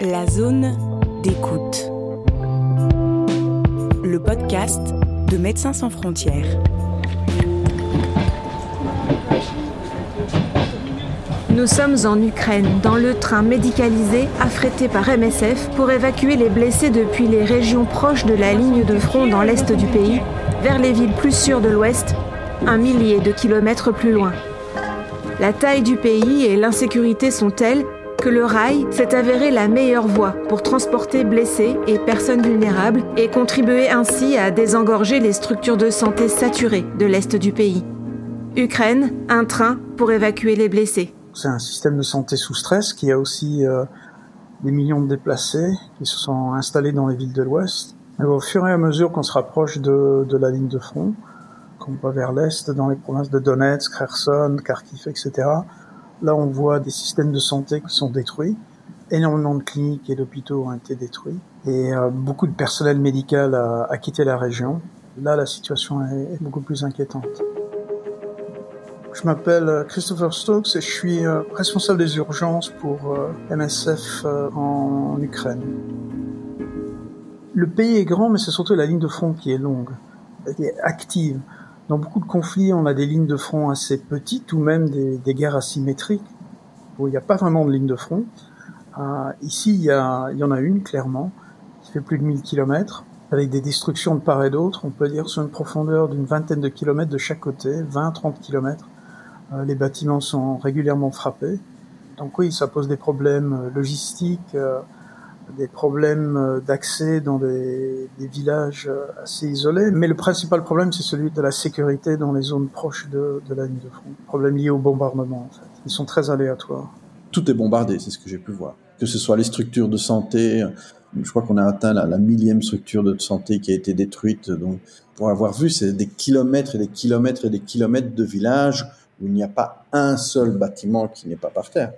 La zone d'écoute. Le podcast de Médecins sans frontières. Nous sommes en Ukraine, dans le train médicalisé affrété par MSF pour évacuer les blessés depuis les régions proches de la ligne de front dans l'est du pays vers les villes plus sûres de l'ouest, un millier de kilomètres plus loin. La taille du pays et l'insécurité sont telles le rail s'est avéré la meilleure voie pour transporter blessés et personnes vulnérables et contribuer ainsi à désengorger les structures de santé saturées de l'est du pays. Ukraine, un train pour évacuer les blessés. C'est un système de santé sous stress qui a aussi euh, des millions de déplacés qui se sont installés dans les villes de l'Ouest. Au fur et à mesure qu'on se rapproche de, la ligne de front, qu'on va vers l'Est, dans les provinces de Donetsk, Kherson, Kharkiv, etc., là on voit des systèmes de santé qui sont détruits. Énormément de cliniques et d'hôpitaux ont été détruits. Et euh, beaucoup de personnel médical a, a, quitté la région. Là, la situation est, beaucoup plus inquiétante. Je m'appelle euh, Christopher Stokes et je suis euh, responsable des urgences pour MSF en Ukraine. Le pays est grand, mais c'est surtout la ligne de front qui est longue, qui est active. Dans beaucoup de conflits, on a des lignes de front assez petites ou même des, des guerres asymétriques où il n'y a pas vraiment de ligne de front. Euh, ici, il y, y en a une, clairement, qui fait plus de 1000 km, avec des destructions de part et d'autre. On peut dire sur une profondeur d'une vingtaine de kilomètres de chaque côté, 20-30 kilomètres. Euh, les bâtiments sont régulièrement frappés. Donc oui, ça pose des problèmes euh, logistiques, euh, des problèmes d'accès dans des, villages assez isolés. Mais le principal problème, c'est celui de la sécurité dans les zones proches de, la ligne de front. Problème lié au bombardement, en fait. Ils sont très aléatoires. Tout est bombardé, c'est ce que j'ai pu voir. Que ce soit les structures de santé, je crois qu'on a atteint la, la, millième structure de santé qui a été détruite. Donc, pour avoir vu, c'est des kilomètres et des kilomètres et des kilomètres de villages où il n'y a pas un seul bâtiment qui n'est pas par terre.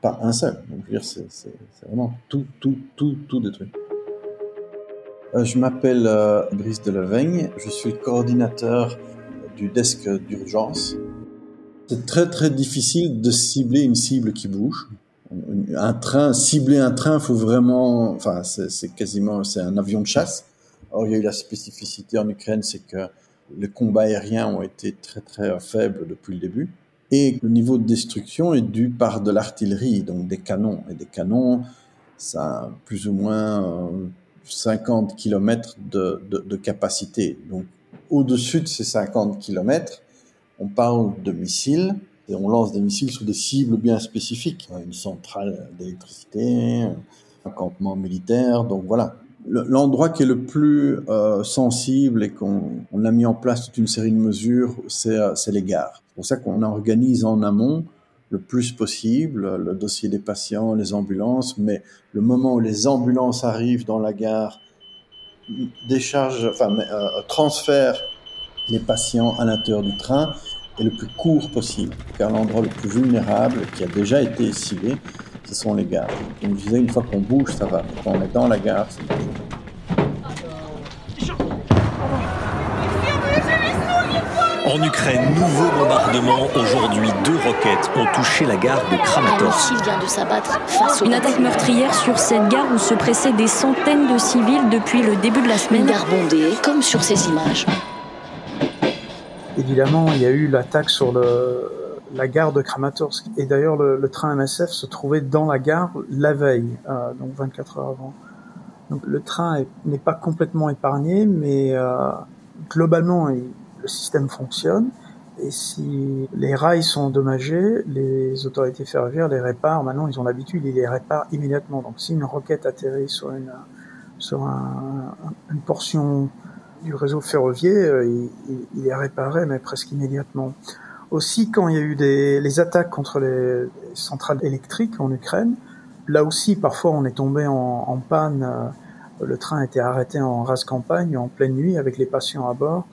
Pas un seul. Donc, je c'est vraiment tout, tout, tout, tout détruit. Euh, je m'appelle euh, Brice Delaveigne, je suis coordinateur du desk d'urgence. C'est très très difficile de cibler une cible qui bouge. Un train, cibler un train, faut vraiment, enfin, c'est quasiment, c'est un avion de chasse. Or, il y a eu la spécificité en Ukraine, c'est que les combats aériens ont été très très faibles depuis le début. Et le niveau de destruction est dû par de l'artillerie, donc des canons. Et des canons, ça a plus ou moins 50 km de, de, de capacité. Donc au-dessus de ces 50 km, on parle de missiles et on lance des missiles sur des cibles bien spécifiques. Une centrale d'électricité, un campement militaire, donc voilà l'endroit qui est le plus euh, sensible et qu'on on a mis en place toute une série de mesures, c'est euh, les gares. Pour ça qu'on organise en amont le plus possible le dossier des patients, les ambulances, mais le moment où les ambulances arrivent dans la gare, décharge, enfin, euh, transfère les patients à l'intérieur du train est le plus court possible, car l'endroit le plus vulnérable qui a déjà été ciblé, ce sont les gares. Donc je disais, une fois qu'on bouge, ça va. Quand on est dans la gare, c'est En Ukraine, nouveau bombardement. Aujourd'hui, deux roquettes ont touché la gare de Kramatorsk. vient de s'abattre face Une attaque meurtrière sur cette gare où se pressaient des centaines de civils depuis le début de la semaine. Une gare bondée, comme sur ces images. Évidemment, il y a eu l'attaque sur le, la gare de Kramatorsk. Et d'ailleurs, le, le, train MSF se trouvait dans la gare la veille, euh, donc 24 heures avant. Donc le train n'est pas complètement épargné, mais euh, globalement, il, le système fonctionne. Et si les rails sont endommagés, les autorités ferroviaires les réparent. Maintenant, ils ont l'habitude, ils les réparent immédiatement. Donc, si une roquette atterrit sur une sur un, une portion du réseau ferroviaire, il, il, est réparé, mais presque immédiatement. Aussi, quand il y a eu des, les attaques contre les, les centrales électriques en Ukraine, là aussi, parfois, on est tombé en, en panne. Le train été arrêté en rase campagne, en pleine nuit, avec les patients à bord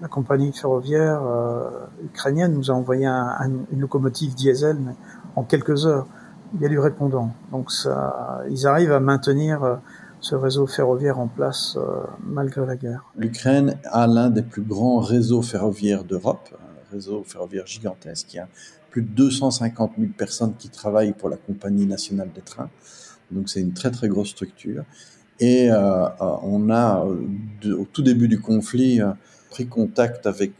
la compagnie ferroviaire euh, ukrainienne nous a envoyé un, un, une locomotive diesel mais en quelques heures. Il y a du répondant. Donc ça, ils arrivent à maintenir euh, ce réseau ferroviaire en place euh, malgré la guerre. L'Ukraine a l'un des plus grands réseaux ferroviaires d'Europe, un réseau ferroviaire gigantesque. Il y a plus de 250 000 personnes qui travaillent pour la compagnie nationale des trains. Donc c'est une très très grosse structure. Et on a, au tout début du conflit, pris contact avec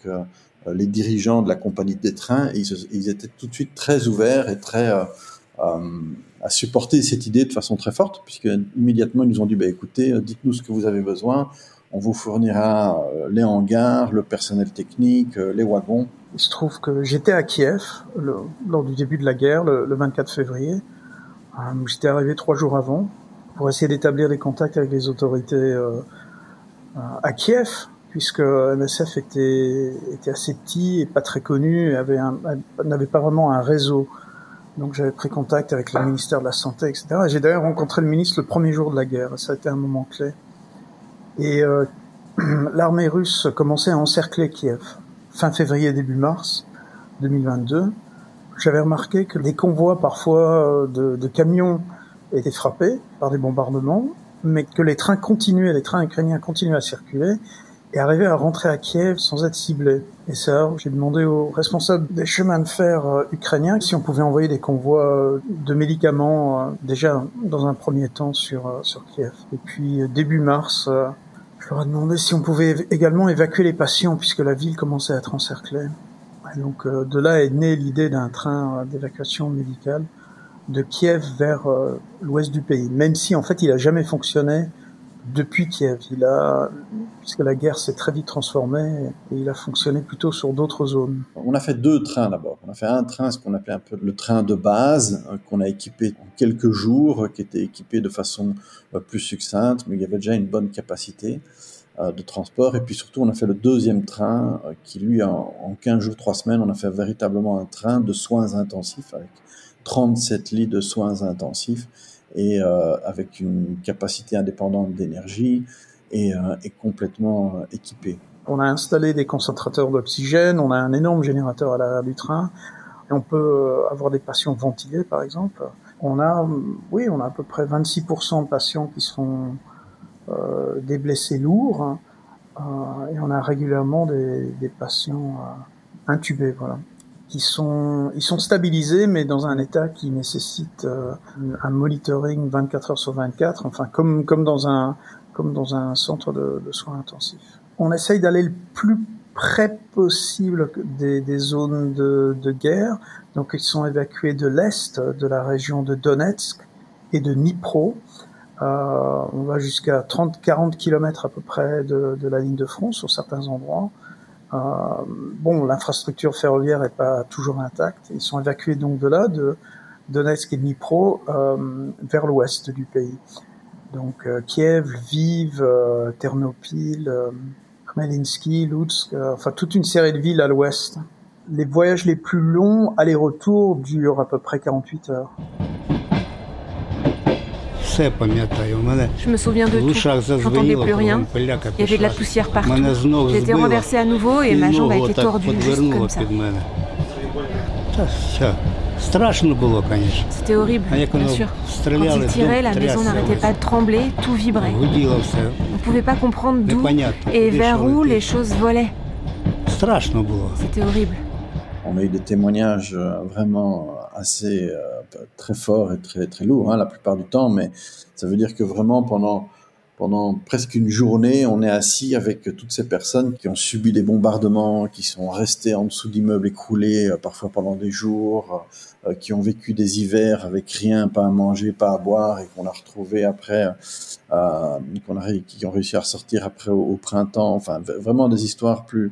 les dirigeants de la compagnie des trains. Et ils, étaient tout de suite très ouverts et très à supporter cette idée de façon très forte, puisque immédiatement ils nous ont dit bah, écoutez, dites-nous ce que vous avez besoin, on vous fournira euh, les hangars, le personnel technique, euh, les wagons. Il se trouve que j'étais à Kiev lors du début de la guerre, le, 24 février. Euh, j'étais arrivé trois jours avant pour essayer d'établir des contacts avec les autorités à Kiev, puisque MSF était, était assez petit et pas très connu, avait n'avait pas vraiment un réseau. Donc j'avais pris contact avec le ministère de la Santé, etc. Et j'ai d'ailleurs rencontré le ministre le premier jour de la guerre. Ça a été un moment clé. Et euh, l'armée russe commençait à encercler Kiev fin février, début mars 2022. J'avais remarqué que les convois parfois de, de camions étaient frappés par des bombardements, mais que les trains continuaient, les trains ukrainiens continuaient à circuler et arriver à rentrer à Kiev sans être ciblé. Et ça, j'ai demandé aux responsables des chemins de fer euh, ukrainiens si on pouvait envoyer des convois euh, de médicaments euh, déjà dans un premier temps sur sur Kiev. Et puis début mars, je leur ai demandé si on pouvait également évacuer les patients puisque la ville commençait à être encerclée. Donc de là est née l'idée d'un train d'évacuation médicale de Kiev vers l'ouest du pays, même si en fait il a jamais fonctionné depuis Kiev. Il a, puisque la guerre s'est très vite transformée, il a fonctionné plutôt sur d'autres zones. On a fait deux trains d'abord. On a fait un train, ce qu'on appelait un peu le train de base, euh, qu'on a équipé en quelques jours, qui était équipé de façon euh, plus succincte, mais il y avait déjà une bonne capacité euh, de transport. Et puis surtout, on a fait le deuxième train, qui lui, en 15 jours, 3 semaines, on a fait véritablement un train de soins intensifs, avec 37 lits de soins intensifs et euh, avec une capacité indépendante d'énergie et, euh, complètement euh, équipé. On a installé des concentrateurs d'oxygène, on a un énorme générateur à l'arrière du train, et on peut avoir des patients ventilés par exemple. On a, oui, on a à peu près 26% de patients qui sont des blessés lourds, euh, et on a régulièrement des, patients intubés, voilà qui sont ils sont stabilisés mais dans un état qui nécessite euh, un monitoring 24 heures sur 24 enfin comme comme dans un comme dans un centre de, de soins intensifs. On essaye d'aller le plus près possible des, des zones de, de, guerre. Donc ils sont évacués de l'est de la région de Donetsk et de Dnipro. Euh, on va jusqu'à 30-40 kilomètres à peu près de, de la ligne de front sur certains endroits. Euh, bon, l'infrastructure ferroviaire n'est pas toujours intacte. Ils sont évacués donc de là, de Donetsk et Dnipro, euh, vers l'ouest du pays. Donc euh, Kiev, Lviv, Ternopil, Khmelnytsky, Lutsk, enfin toute une série de villes à l'ouest. Les voyages les plus longs, aller-retour, durent à peu près 48 heures. Je me souviens de tout. J'entendais plus rien. Il y avait de la poussière partout. J'étais renversé à nouveau et ma jambe a été tordue juste comme ça. C'était horrible, bien sûr. Quand il tirait, la maison n'arrêtait pas de trembler, tout vibrait. On ne pouvait pas comprendre d'où et vers où les choses volaient. C'était horrible. On a eu des témoignages euh, vraiment assez euh, très forts et très très lourds hein, la plupart du temps, mais ça veut dire que vraiment pendant pendant presque une journée, on est assis avec toutes ces personnes qui ont subi des bombardements, qui sont restées en dessous d'immeubles écroulés, euh, parfois pendant des jours, euh, qui ont vécu des hivers avec rien, pas à manger, pas à boire, et qu'on a retrouvé après, euh, qu'on a, qui ont réussi à ressortir après au, au printemps. Enfin, vraiment des histoires plus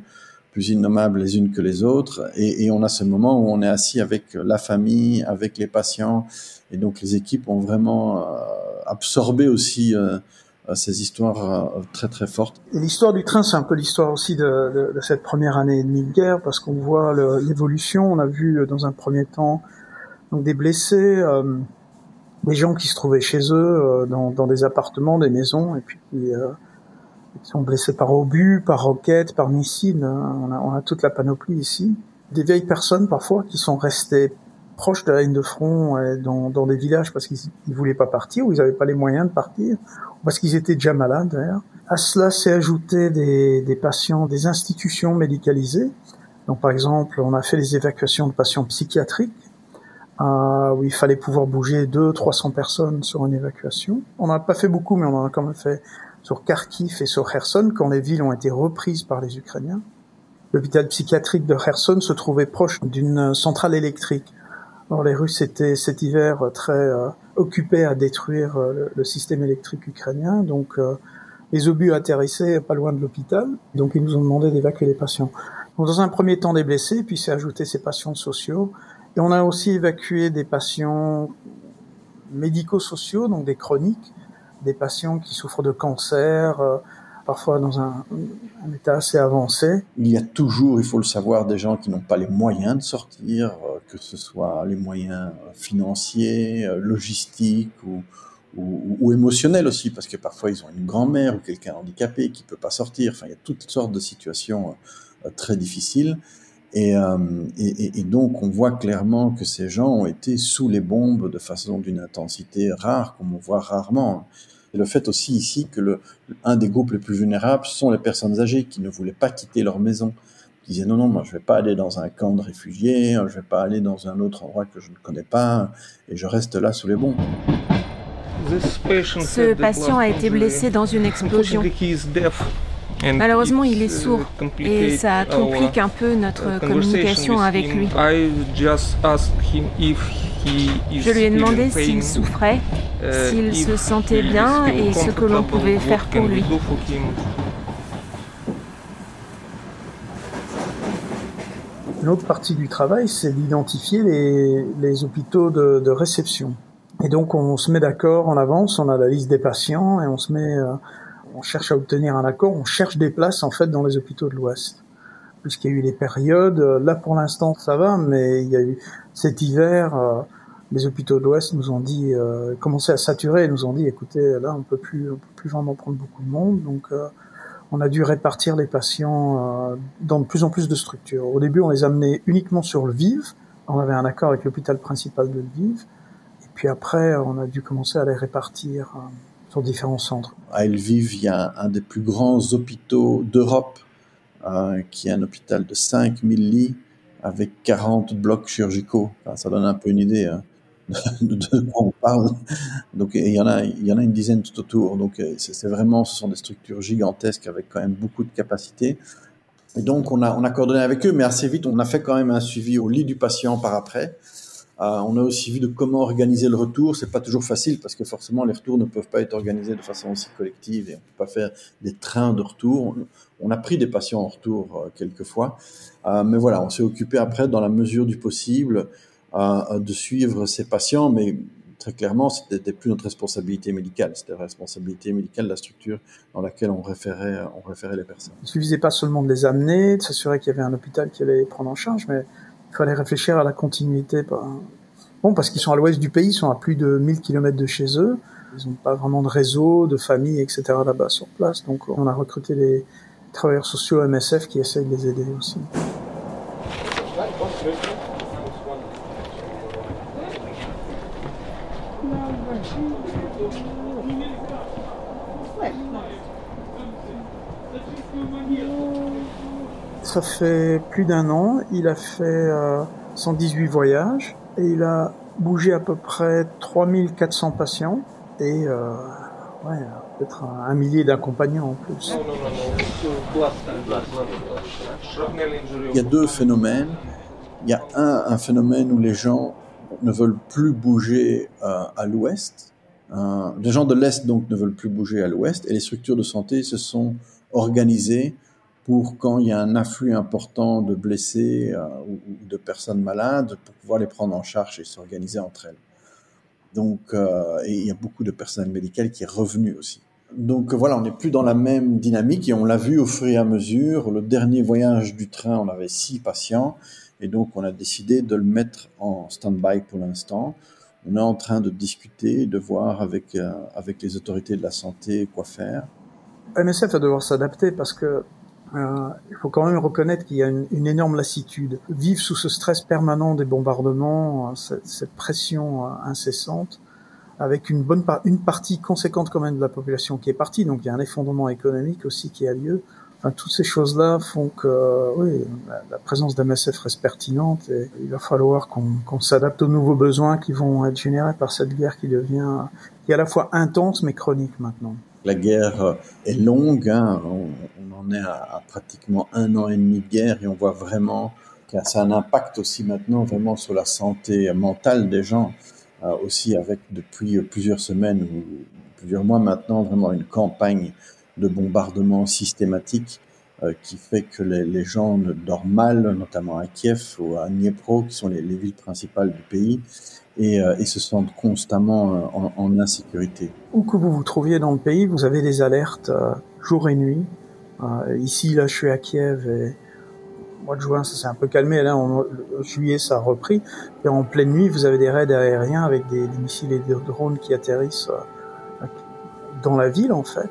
innommables les unes que les autres. Et, on a ce moment où on est assis avec la famille, avec les patients. Et donc les équipes ont vraiment euh, absorbé aussi euh, ces histoires euh, très très fortes. L'histoire du train, c'est un peu l'histoire aussi de, cette première année et demie de guerre, parce qu'on voit l'évolution. On a vu dans un premier temps donc des blessés, euh, des gens qui se trouvaient chez eux dans, des appartements, des maisons, et puis qui ils sont blessés par obus, par roquettes, par missiles. Hein. On a, on a toute la panoplie ici. Des vieilles personnes parfois qui sont restées proches de la ligne de front et dans, dans des villages parce qu'ils ne voulaient pas partir ou ils n'avaient pas les moyens de partir ou parce qu'ils étaient déjà malades d'ailleurs. À cela s'est ajouté des, des patients des institutions médicalisées. Donc par exemple, on a fait les évacuations de patients psychiatriques euh, où il fallait pouvoir bouger 200-300 personnes sur une évacuation. On n'a pas fait beaucoup, mais on en a quand même fait sur Kharkiv et sur Kherson quand les villes ont été reprises par les Ukrainiens. L'hôpital psychiatrique de Kherson se trouvait proche d'une centrale électrique. Les Russes étaient cet hiver très euh, occupés à détruire euh, le, système électrique ukrainien, donc euh, les obus atterrissaient pas loin de l'hôpital, donc ils nous ont demandé d'évacuer les patients. Donc, dans un premier temps des blessés, puis c'est ajouté ces patients sociaux, et on a aussi évacué des patients médico-sociaux, donc des chroniques, des patients qui souffrent de cancer, parfois dans un, état assez avancé. Il y a toujours, il faut le savoir, des gens qui n'ont pas les moyens de sortir, euh, que ce soit les moyens financiers, euh, logistiques ou, ou, ou émotionnels aussi, parce que parfois ils ont une grand-mère ou quelqu'un handicapé qui peut pas sortir. Enfin, il y a toutes sortes de situations euh, très difficiles. Et, et, et, donc, on voit clairement que ces gens ont été sous les bombes de façon d'une intensité rare, comme on voit rarement. Et le fait aussi ici que le, un des groupes les plus vulnérables sont les personnes âgées qui ne voulaient pas quitter leur maison, qui disaient non, non, moi je vais pas aller dans un camp de réfugiés, je vais pas aller dans un autre endroit que je ne connais pas, et je reste là sous les bombes. Ce patient a été blessé dans une explosion. Malheureusement, il est sourd et ça complique un peu notre communication avec lui. Je lui ai demandé s'il souffrait, s'il se sentait bien et ce que l'on pouvait faire pour lui. Une autre partie du travail, c'est d'identifier les, les, hôpitaux de, de, réception. Et donc, on se met d'accord en avance, on a la liste des patients et on se met, euh, on cherche à obtenir un accord, on cherche des places en fait dans les hôpitaux de l'Ouest. Puisqu'il y a eu des périodes, là pour l'instant ça va, mais il y a eu cet hiver, euh, les hôpitaux de l'Ouest nous ont dit, euh, à saturer nous ont dit, écoutez, là, on peut plus, on peut plus vraiment prendre beaucoup de monde, donc euh, on a dû répartir les patients euh, dans de plus en plus de structures. Au début, on les amenait uniquement sur le Vive. On avait un accord avec l'hôpital principal de Lviv. Et puis après, on a dû commencer à les répartir euh, sur différents centres. À Lviv, il y a un des plus grands hôpitaux d'Europe, euh, qui est un hôpital de 5000 lits avec 40 blocs chirurgicaux. Ça donne un peu une idée. Hein de, quoi on parle. Donc il y en a, une dizaine tout autour. Donc euh, c'est vraiment, ce sont des structures gigantesques avec quand même beaucoup de capacité. Et donc on a, on a coordonné avec eux, mais assez vite on a fait quand même un suivi au lit du patient par après. Euh, on a aussi vu de comment organiser le retour. C'est pas toujours facile parce que forcément les retours ne peuvent pas être organisés de façon aussi collective et on peut pas faire des trains de retour. On a pris des patients en retour euh, quelquefois, euh, mais voilà, on s'est occupé après dans la mesure du possible de suivre ces patients, mais très clairement, c'était plus notre responsabilité médicale, c'était la responsabilité médicale de la structure dans laquelle on référait, on référait les personnes. Il suffisait pas seulement de les amener, de s'assurer qu'il y avait un hôpital qui allait les prendre en charge, mais fallait réfléchir à la continuité. Bon, parce qu'ils sont à l'ouest du pays, ils sont à plus de 1000 km de chez eux, ils n'ont pas vraiment de réseau, de famille, etc. là-bas sur place, donc on a recruté les travailleurs sociaux MSF qui essayent de les aider aussi. Ça fait plus d'un an, il a fait euh, 118 voyages et il a bougé à peu près 3400 patients et euh, ouais, peut-être un, un millier d'accompagnants en plus. Il y a deux phénomènes. Il y a un, un phénomène où les gens ne veulent plus bouger euh, à l'ouest. Euh, les gens de l'est donc ne veulent plus bouger à l'ouest et les structures de santé se sont organisées pour quand il y a un afflux important de blessés euh, ou, de personnes malades pour pouvoir les prendre en charge et s'organiser entre elles. Donc euh, et il y a beaucoup de personnel médical qui est revenu aussi. Donc voilà, on n'est plus dans la même dynamique et on l'a vu au fur et à mesure. Le dernier voyage du train, on avait six patients et donc, on a décidé de le mettre en stand-by pour l'instant. On est en train de discuter, de voir avec, euh, avec les autorités de la santé quoi faire. MSF va devoir s'adapter parce que euh, il faut quand même reconnaître qu'il y a une, une, énorme lassitude. Vivre sous ce stress permanent des bombardements, euh, cette, cette pression euh, incessante, avec une bonne une partie conséquente quand même de la population qui est partie, donc il y a un effondrement économique aussi qui a lieu. Enfin, toutes ces choses-là font que oui, la, présence d'MSF reste pertinente et il va falloir qu'on s'adapte aux nouveaux besoins qui vont être générés par cette guerre qui devient qui est à la fois intense mais chronique maintenant. La guerre est longue, hein. on, en est à, pratiquement un an et demi de guerre et on voit vraiment que ça a un impact aussi maintenant vraiment sur la santé mentale des gens, euh, aussi avec depuis plusieurs semaines ou plusieurs mois maintenant vraiment une campagne de bombardement systématique euh, qui fait que les, les, gens dorment mal, notamment à Kiev ou à Dniepro, qui sont les villes principales du pays, et, euh, et se sentent constamment euh, en, en, insécurité. Où que vous vous trouviez dans le pays, vous avez des alertes jour et nuit. ici, là, je suis à Kiev et mois de juin, ça s'est un peu calmé. Là, en juillet, ça a repris. Et en pleine nuit, vous avez des raids aériens avec des, des missiles et des drones qui atterrissent dans la ville, en fait.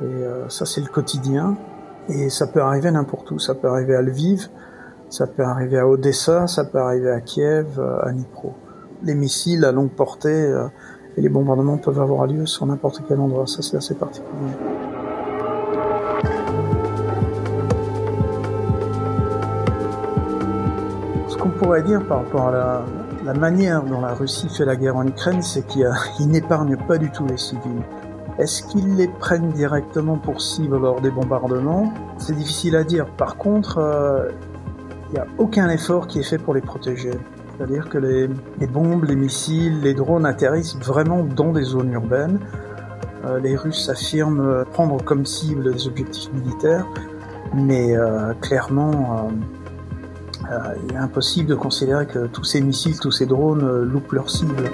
Et euh, ça, c'est le quotidien. Et ça peut arriver n'importe où. Ça peut arriver à Lviv, ça peut arriver à Odessa, ça peut arriver à Kiev, euh, à Dnipro. Les missiles à longue portée euh, et les bombardements peuvent avoir lieu sur n'importe quel endroit. Ça, c'est assez particulier. Ce qu'on pourrait dire par rapport à la, manière dont la Russie fait la guerre en Ukraine, c'est qu'il n'épargne pas du tout les civils. Est-ce qu'ils les prennent directement pour cible lors des bombardements? C'est difficile à dire. Par contre, il euh, n'y a aucun effort qui est fait pour les protéger. C'est-à-dire que les, bombes, les missiles, les drones atterrissent vraiment dans des zones urbaines. Euh, les Russes affirment prendre comme cible des objectifs militaires, mais euh, clairement, euh, il est impossible de considérer que tous ces missiles, tous ces drones loupent leur cible.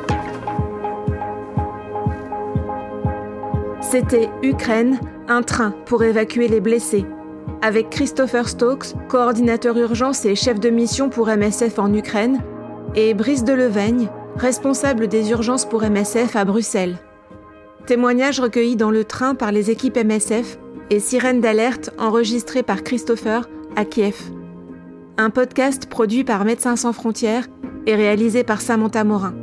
C'était Ukraine, un train pour évacuer les blessés. Avec Christopher Stokes, coordinateur urgence et chef de mission pour MSF en Ukraine, et Brice Deleveigne, responsable des urgences pour MSF à Bruxelles. Témoignages recueillis dans le train par les équipes MSF et sirènes d'alerte enregistrées par Christopher à Kiev. Un podcast produit par Médecins sans frontières et réalisé par Samantha Morin.